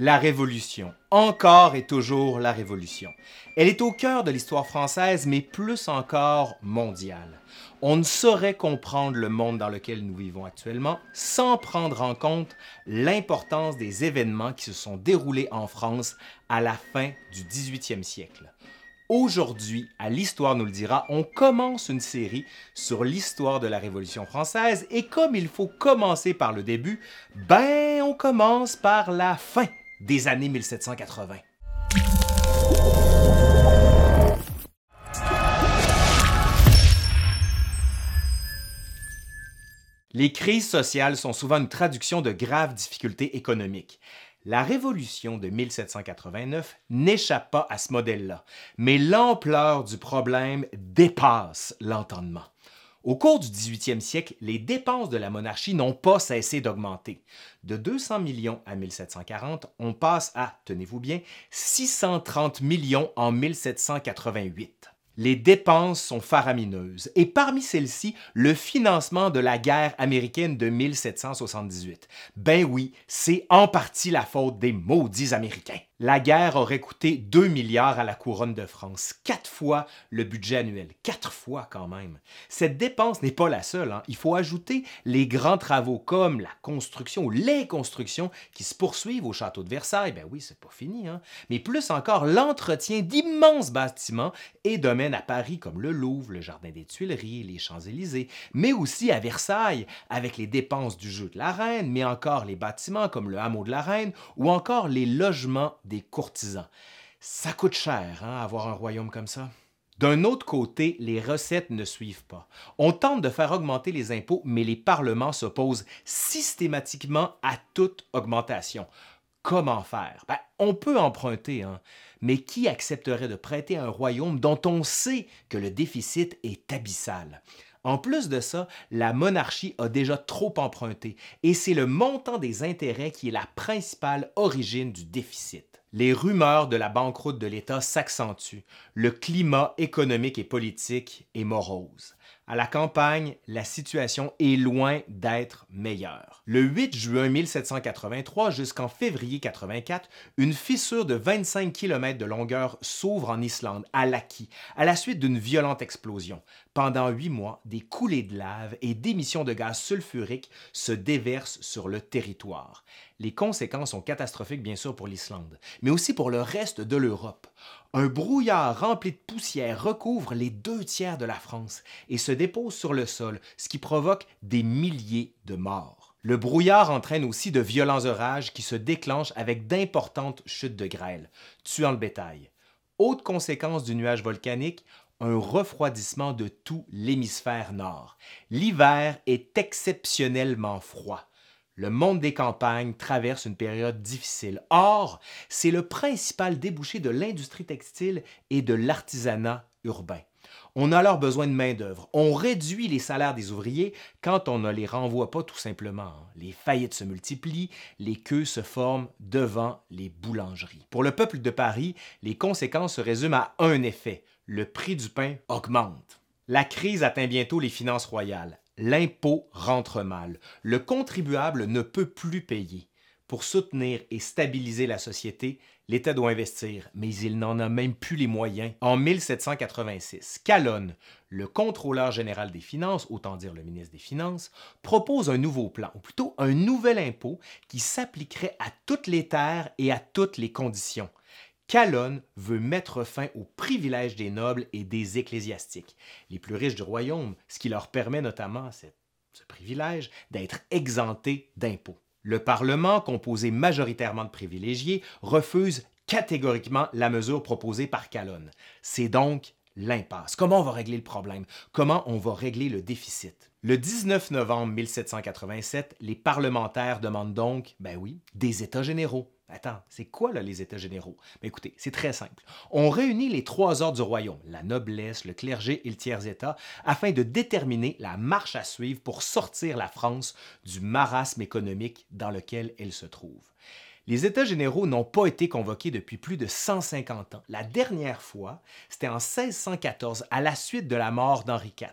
La Révolution. Encore et toujours la Révolution. Elle est au cœur de l'histoire française, mais plus encore mondiale. On ne saurait comprendre le monde dans lequel nous vivons actuellement sans prendre en compte l'importance des événements qui se sont déroulés en France à la fin du 18e siècle. Aujourd'hui, à l'Histoire nous le dira, on commence une série sur l'histoire de la Révolution française et comme il faut commencer par le début, ben on commence par la fin des années 1780. Les crises sociales sont souvent une traduction de graves difficultés économiques. La Révolution de 1789 n'échappe pas à ce modèle-là, mais l'ampleur du problème dépasse l'entendement. Au cours du 18e siècle, les dépenses de la monarchie n'ont pas cessé d'augmenter. De 200 millions à 1740, on passe à, tenez-vous bien, 630 millions en 1788 les dépenses sont faramineuses et parmi celles-ci, le financement de la guerre américaine de 1778. Ben oui, c'est en partie la faute des maudits Américains. La guerre aurait coûté 2 milliards à la couronne de France, quatre fois le budget annuel, quatre fois quand même. Cette dépense n'est pas la seule. Hein. Il faut ajouter les grands travaux comme la construction ou les constructions qui se poursuivent au château de Versailles. Ben oui, c'est pas fini. Hein. Mais plus encore, l'entretien d'immenses bâtiments et domaines à Paris comme le Louvre, le Jardin des Tuileries, les Champs-Élysées, mais aussi à Versailles avec les dépenses du jeu de la Reine, mais encore les bâtiments comme le hameau de la Reine ou encore les logements des courtisans. Ça coûte cher, hein, avoir un royaume comme ça. D'un autre côté, les recettes ne suivent pas. On tente de faire augmenter les impôts, mais les parlements s'opposent systématiquement à toute augmentation. Comment faire? Ben, on peut emprunter, hein, mais qui accepterait de prêter un royaume dont on sait que le déficit est abyssal? En plus de ça, la monarchie a déjà trop emprunté et c'est le montant des intérêts qui est la principale origine du déficit les rumeurs de la banqueroute de l'État s'accentuent. Le climat économique et politique est morose. À la campagne, la situation est loin d'être meilleure. Le 8 juin 1783 jusqu'en février 84, une fissure de 25 km de longueur s'ouvre en Islande, à Laki, à la suite d'une violente explosion. Pendant huit mois, des coulées de lave et d'émissions de gaz sulfurique se déversent sur le territoire. Les conséquences sont catastrophiques bien sûr pour l'Islande, mais aussi pour le reste de l'Europe. Un brouillard rempli de poussière recouvre les deux tiers de la France et se dépose sur le sol, ce qui provoque des milliers de morts. Le brouillard entraîne aussi de violents orages qui se déclenchent avec d'importantes chutes de grêle, tuant le bétail. Autre conséquence du nuage volcanique, un refroidissement de tout l'hémisphère nord. L'hiver est exceptionnellement froid. Le monde des campagnes traverse une période difficile. Or, c'est le principal débouché de l'industrie textile et de l'artisanat urbain. On a alors besoin de main-d'œuvre. On réduit les salaires des ouvriers quand on ne les renvoie pas tout simplement. Les faillites se multiplient, les queues se forment devant les boulangeries. Pour le peuple de Paris, les conséquences se résument à un effet le prix du pain augmente. La crise atteint bientôt les finances royales. L'impôt rentre mal. Le contribuable ne peut plus payer. Pour soutenir et stabiliser la société, l'État doit investir, mais il n'en a même plus les moyens. En 1786, Calonne, le contrôleur général des finances, autant dire le ministre des Finances, propose un nouveau plan, ou plutôt un nouvel impôt qui s'appliquerait à toutes les terres et à toutes les conditions. Calonne veut mettre fin aux privilèges des nobles et des ecclésiastiques, les plus riches du royaume, ce qui leur permet notamment ce privilège d'être exemptés d'impôts. Le Parlement, composé majoritairement de privilégiés, refuse catégoriquement la mesure proposée par Calonne. C'est donc l'impasse. Comment on va régler le problème? Comment on va régler le déficit? Le 19 novembre 1787, les parlementaires demandent donc, ben oui, des États généraux. Attends, c'est quoi là, les États généraux? Mais écoutez, c'est très simple. On réunit les trois ordres du royaume, la noblesse, le clergé et le tiers-État, afin de déterminer la marche à suivre pour sortir la France du marasme économique dans lequel elle se trouve. Les États généraux n'ont pas été convoqués depuis plus de 150 ans. La dernière fois, c'était en 1614, à la suite de la mort d'Henri IV.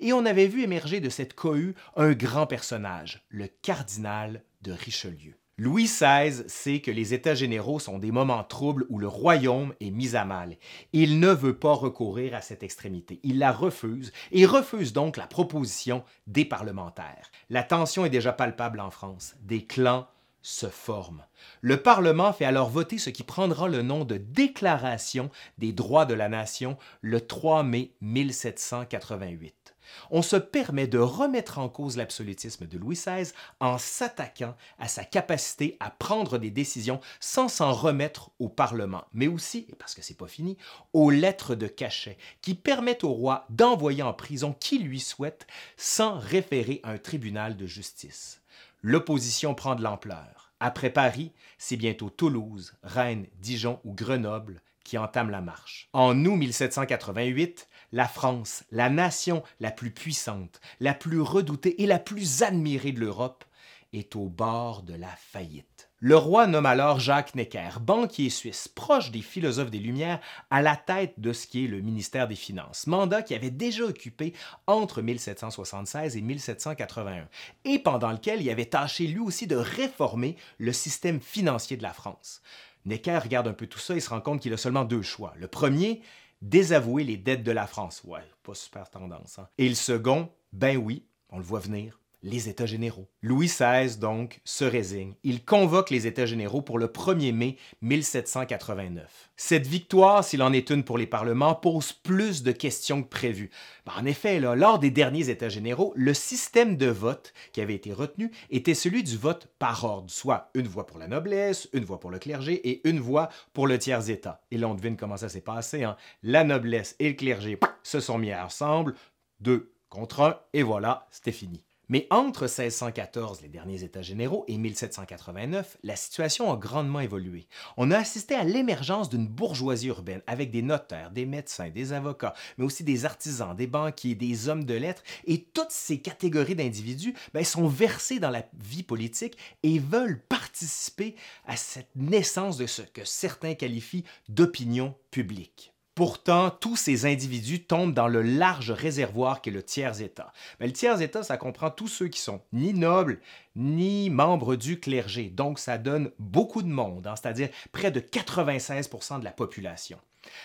Et on avait vu émerger de cette cohue un grand personnage, le cardinal de Richelieu. Louis XVI sait que les États généraux sont des moments troubles où le royaume est mis à mal. Il ne veut pas recourir à cette extrémité. Il la refuse et refuse donc la proposition des parlementaires. La tension est déjà palpable en France. Des clans se forment. Le Parlement fait alors voter ce qui prendra le nom de Déclaration des droits de la nation le 3 mai 1788 on se permet de remettre en cause l'absolutisme de Louis XVI en s'attaquant à sa capacité à prendre des décisions sans s'en remettre au Parlement, mais aussi, parce que c'est pas fini, aux lettres de cachet qui permettent au roi d'envoyer en prison qui lui souhaite sans référer à un tribunal de justice. L'opposition prend de l'ampleur. Après Paris, c'est bientôt Toulouse, Rennes, Dijon ou Grenoble qui entament la marche. En août 1788, la France, la nation la plus puissante, la plus redoutée et la plus admirée de l'Europe, est au bord de la faillite. Le roi nomme alors Jacques Necker, banquier suisse proche des philosophes des Lumières, à la tête de ce qui est le ministère des Finances, mandat qu'il avait déjà occupé entre 1776 et 1781, et pendant lequel il avait tâché lui aussi de réformer le système financier de la France. Necker regarde un peu tout ça et se rend compte qu'il a seulement deux choix. Le premier, désavouer les dettes de la France. Ouais, pas super tendance. Hein? Et le second, ben oui, on le voit venir, les États généraux. Louis XVI, donc, se résigne. Il convoque les États généraux pour le 1er mai 1789. Cette victoire, s'il en est une pour les parlements, pose plus de questions que prévu. Ben, en effet, lors des derniers États généraux, le système de vote qui avait été retenu était celui du vote par ordre, soit une voix pour la noblesse, une voix pour le clergé et une voix pour le tiers-État. Et là, on devine comment ça s'est passé. Hein? La noblesse et le clergé se sont mis ensemble, deux contre un, et voilà, c'était fini. Mais entre 1614, les derniers États généraux, et 1789, la situation a grandement évolué. On a assisté à l'émergence d'une bourgeoisie urbaine avec des notaires, des médecins, des avocats, mais aussi des artisans, des banquiers, des hommes de lettres, et toutes ces catégories d'individus ben, sont versés dans la vie politique et veulent participer à cette naissance de ce que certains qualifient d'opinion publique. Pourtant, tous ces individus tombent dans le large réservoir qu'est le tiers-État. Mais le tiers-État, ça comprend tous ceux qui sont ni nobles, ni membres du clergé. Donc, ça donne beaucoup de monde, hein, c'est-à-dire près de 96% de la population.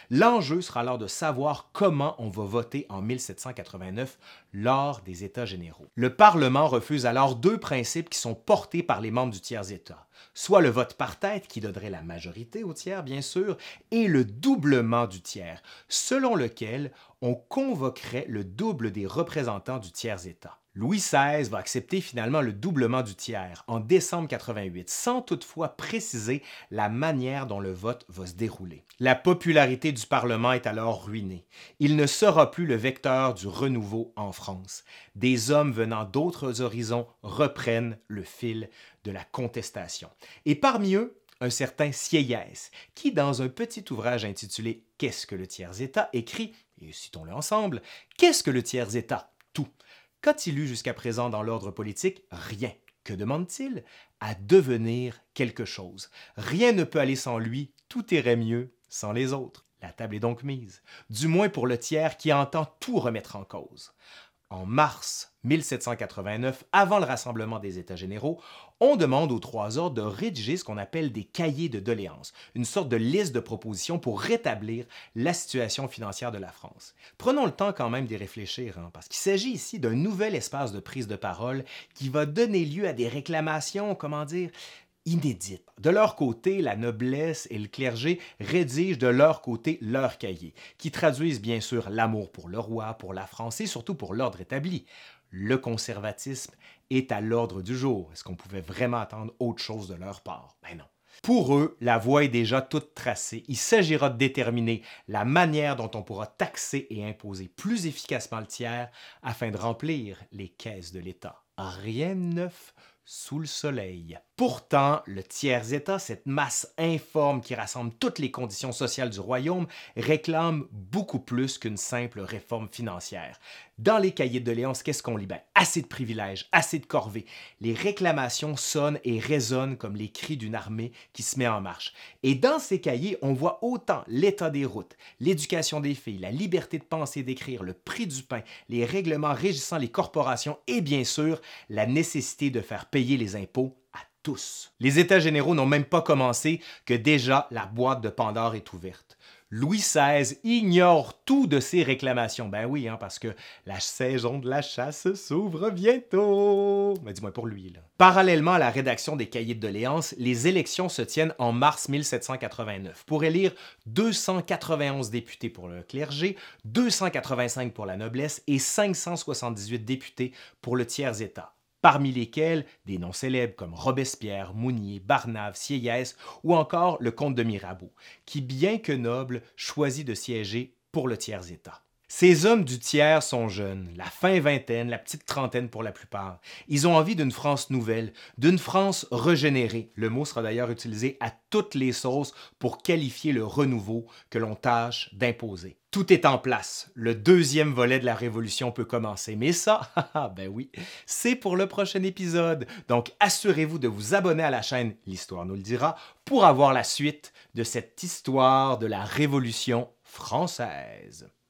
L'enjeu sera alors de savoir comment on va voter en 1789 lors des États généraux. Le Parlement refuse alors deux principes qui sont portés par les membres du tiers-État, soit le vote par tête qui donnerait la majorité au tiers, bien sûr, et le doublement du tiers, selon lequel on convoquerait le double des représentants du tiers-État. Louis XVI va accepter finalement le doublement du tiers en décembre 88, sans toutefois préciser la manière dont le vote va se dérouler. La popularité du Parlement est alors ruinée. Il ne sera plus le vecteur du renouveau en France. Des hommes venant d'autres horizons reprennent le fil de la contestation. Et parmi eux, un certain Sieyès, qui, dans un petit ouvrage intitulé Qu'est-ce que le tiers-État écrit, et citons-le ensemble, Qu'est-ce que le tiers-État Tout. Qu'a-t-il eu jusqu'à présent dans l'ordre politique? Rien. Que demande-t-il? À devenir quelque chose. Rien ne peut aller sans lui, tout irait mieux sans les autres. La table est donc mise, du moins pour le tiers qui entend tout remettre en cause. En mars 1789, avant le rassemblement des États généraux, on demande aux trois ordres de rédiger ce qu'on appelle des cahiers de doléances, une sorte de liste de propositions pour rétablir la situation financière de la France. Prenons le temps quand même d'y réfléchir, hein, parce qu'il s'agit ici d'un nouvel espace de prise de parole qui va donner lieu à des réclamations, comment dire, inédite. De leur côté, la noblesse et le clergé rédigent de leur côté leurs cahiers, qui traduisent bien sûr l'amour pour le roi, pour la France et surtout pour l'ordre établi. Le conservatisme est à l'ordre du jour. Est-ce qu'on pouvait vraiment attendre autre chose de leur part? Ben non. Pour eux, la voie est déjà toute tracée. Il s'agira de déterminer la manière dont on pourra taxer et imposer plus efficacement le tiers afin de remplir les caisses de l'État. Rien de neuf sous le soleil. Pourtant, le tiers-État, cette masse informe qui rassemble toutes les conditions sociales du royaume, réclame beaucoup plus qu'une simple réforme financière. Dans les cahiers de doléances, qu'est-ce qu'on lit? Ben, assez de privilèges, assez de corvées. Les réclamations sonnent et résonnent comme les cris d'une armée qui se met en marche. Et dans ces cahiers, on voit autant l'état des routes, l'éducation des filles, la liberté de penser et d'écrire, le prix du pain, les règlements régissant les corporations et bien sûr la nécessité de faire payer les impôts à tous. Les États généraux n'ont même pas commencé que déjà la boîte de Pandore est ouverte. Louis XVI ignore tout de ces réclamations. Ben oui, hein, parce que la saison de la chasse s'ouvre bientôt. Mais dis-moi pour lui. Parallèlement à la rédaction des cahiers de doléances, les élections se tiennent en mars 1789 pour élire 291 députés pour le clergé, 285 pour la noblesse et 578 députés pour le tiers-État parmi lesquels des noms célèbres comme Robespierre, Mounier, Barnave, Sieyès ou encore le comte de Mirabeau, qui, bien que noble, choisit de siéger pour le tiers-État. Ces hommes du tiers sont jeunes, la fin vingtaine, la petite trentaine pour la plupart. Ils ont envie d'une France nouvelle, d'une France régénérée. Le mot sera d'ailleurs utilisé à toutes les sauces pour qualifier le renouveau que l'on tâche d'imposer. Tout est en place. Le deuxième volet de la Révolution peut commencer. Mais ça, ben oui, c'est pour le prochain épisode. Donc assurez-vous de vous abonner à la chaîne L'Histoire nous le dira pour avoir la suite de cette histoire de la Révolution française.